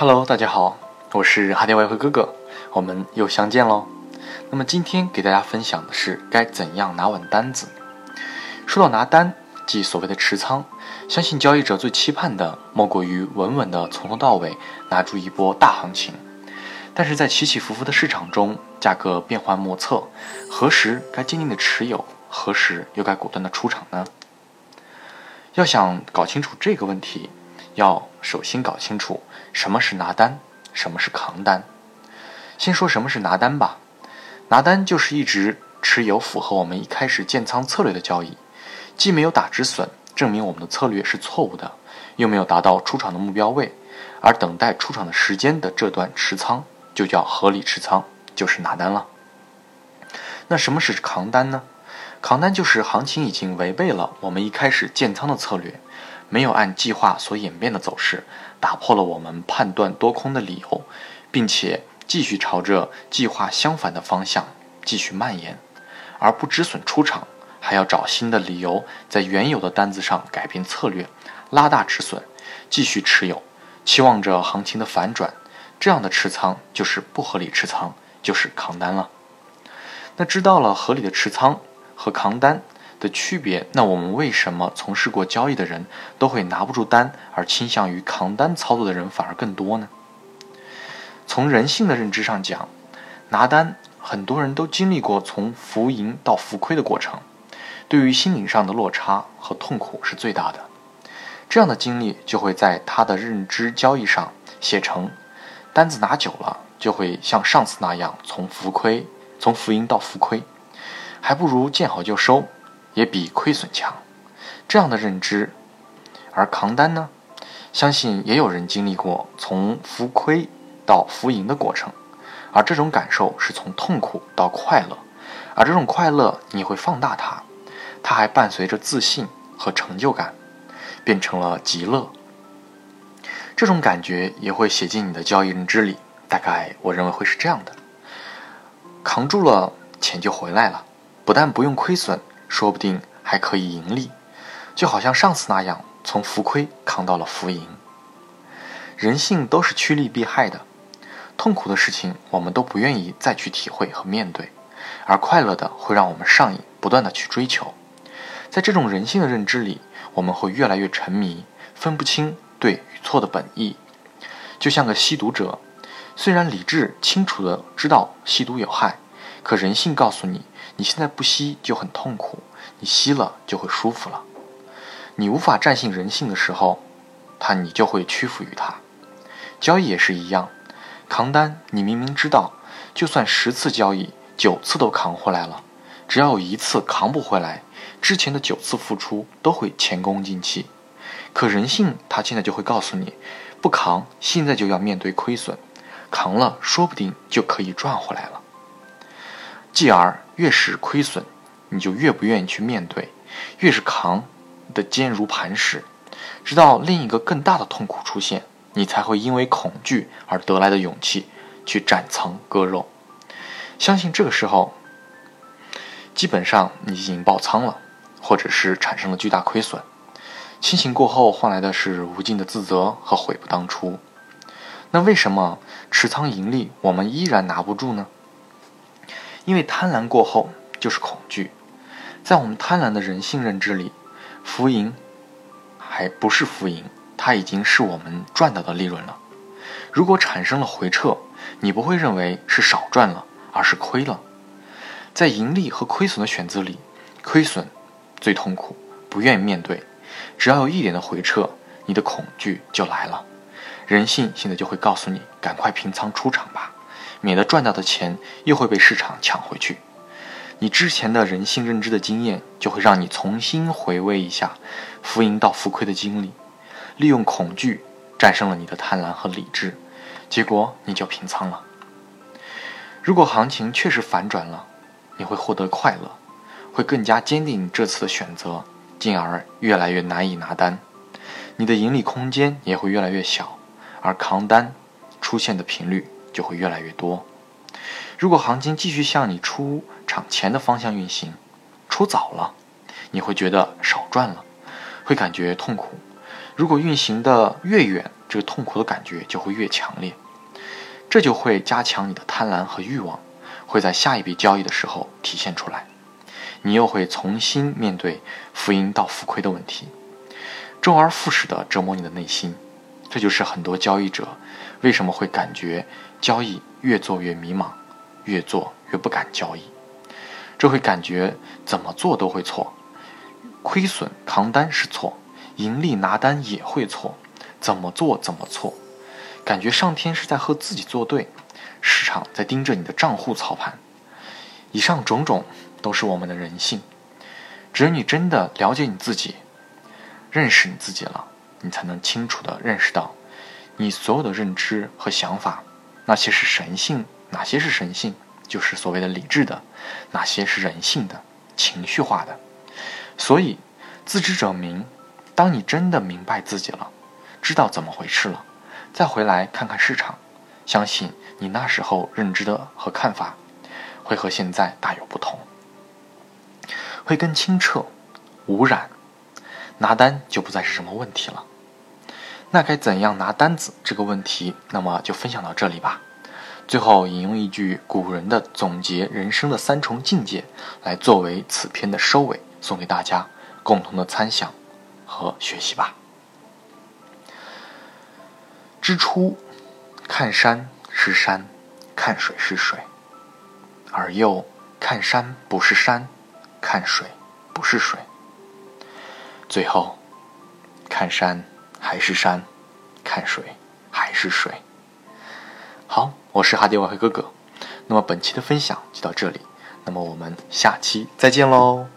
Hello，大家好，我是哈迪外汇哥哥，我们又相见喽。那么今天给大家分享的是该怎样拿稳单子。说到拿单，即所谓的持仓，相信交易者最期盼的莫过于稳稳的从头到尾拿住一波大行情。但是在起起伏伏的市场中，价格变幻莫测，何时该坚定的持有，何时又该果断的出场呢？要想搞清楚这个问题。要首先搞清楚什么是拿单，什么是扛单。先说什么是拿单吧。拿单就是一直持有符合我们一开始建仓策略的交易，既没有打止损，证明我们的策略是错误的，又没有达到出场的目标位，而等待出场的时间的这段持仓就叫合理持仓，就是拿单了。那什么是扛单呢？扛单就是行情已经违背了我们一开始建仓的策略。没有按计划所演变的走势，打破了我们判断多空的理由，并且继续朝着计划相反的方向继续蔓延，而不止损出场，还要找新的理由，在原有的单子上改变策略，拉大止损，继续持有，期望着行情的反转。这样的持仓就是不合理持仓，就是扛单了。那知道了合理的持仓和扛单。的区别，那我们为什么从事过交易的人都会拿不住单，而倾向于扛单操作的人反而更多呢？从人性的认知上讲，拿单很多人都经历过从浮盈到浮亏的过程，对于心理上的落差和痛苦是最大的。这样的经历就会在他的认知交易上写成：单子拿久了，就会像上次那样从浮亏从浮盈到浮亏，还不如见好就收。也比亏损强，这样的认知，而扛单呢？相信也有人经历过从浮亏到浮盈的过程，而这种感受是从痛苦到快乐，而这种快乐你会放大它，它还伴随着自信和成就感，变成了极乐。这种感觉也会写进你的交易认知里，大概我认为会是这样的：扛住了，钱就回来了，不但不用亏损。说不定还可以盈利，就好像上次那样，从浮亏扛到了浮盈。人性都是趋利避害的，痛苦的事情我们都不愿意再去体会和面对，而快乐的会让我们上瘾，不断的去追求。在这种人性的认知里，我们会越来越沉迷，分不清对与错的本意。就像个吸毒者，虽然理智清楚的知道吸毒有害，可人性告诉你。你现在不吸就很痛苦，你吸了就会舒服了。你无法战胜人性的时候，他你就会屈服于他。交易也是一样，扛单你明明知道，就算十次交易九次都扛回来了，只要有一次扛不回来，之前的九次付出都会前功尽弃。可人性他现在就会告诉你，不扛现在就要面对亏损，扛了说不定就可以赚回来了。继而，越是亏损，你就越不愿意去面对；越是扛的坚如磐石，直到另一个更大的痛苦出现，你才会因为恐惧而得来的勇气去斩仓割肉。相信这个时候，基本上你已经爆仓了，或者是产生了巨大亏损。清醒过后换来的是无尽的自责和悔不当初。那为什么持仓盈利我们依然拿不住呢？因为贪婪过后就是恐惧，在我们贪婪的人性认知里，浮盈还不是浮盈，它已经是我们赚到的利润了。如果产生了回撤，你不会认为是少赚了，而是亏了。在盈利和亏损的选择里，亏损最痛苦，不愿意面对。只要有一点的回撤，你的恐惧就来了。人性现在就会告诉你，赶快平仓出场吧。免得赚到的钱又会被市场抢回去。你之前的人性认知的经验，就会让你重新回味一下浮盈到浮亏的经历，利用恐惧战胜了你的贪婪和理智，结果你就平仓了。如果行情确实反转了，你会获得快乐，会更加坚定这次的选择，进而越来越难以拿单，你的盈利空间也会越来越小，而扛单出现的频率。就会越来越多。如果行情继续向你出场前的方向运行，出早了，你会觉得少赚了，会感觉痛苦。如果运行的越远，这个痛苦的感觉就会越强烈，这就会加强你的贪婪和欲望，会在下一笔交易的时候体现出来，你又会重新面对浮盈到浮亏的问题，周而复始的折磨你的内心。这就是很多交易者为什么会感觉交易越做越迷茫，越做越不敢交易。这会感觉怎么做都会错，亏损扛单是错，盈利拿单也会错，怎么做怎么错，感觉上天是在和自己作对，市场在盯着你的账户操盘。以上种种都是我们的人性，只有你真的了解你自己，认识你自己了。你才能清楚地认识到，你所有的认知和想法，哪些是神性，哪些是神性，就是所谓的理智的，哪些是人性的、情绪化的。所以，自知者明。当你真的明白自己了，知道怎么回事了，再回来看看市场，相信你那时候认知的和看法，会和现在大有不同，会更清澈、无染，拿单就不再是什么问题了。那该怎样拿单子这个问题，那么就分享到这里吧。最后引用一句古人的总结人生的三重境界，来作为此篇的收尾，送给大家共同的参想和学习吧。之初，看山是山，看水是水；而又看山不是山，看水不是水。最后，看山。还是山，看水还是水。好，我是哈迪瓦克哥哥。那么本期的分享就到这里，那么我们下期再见喽。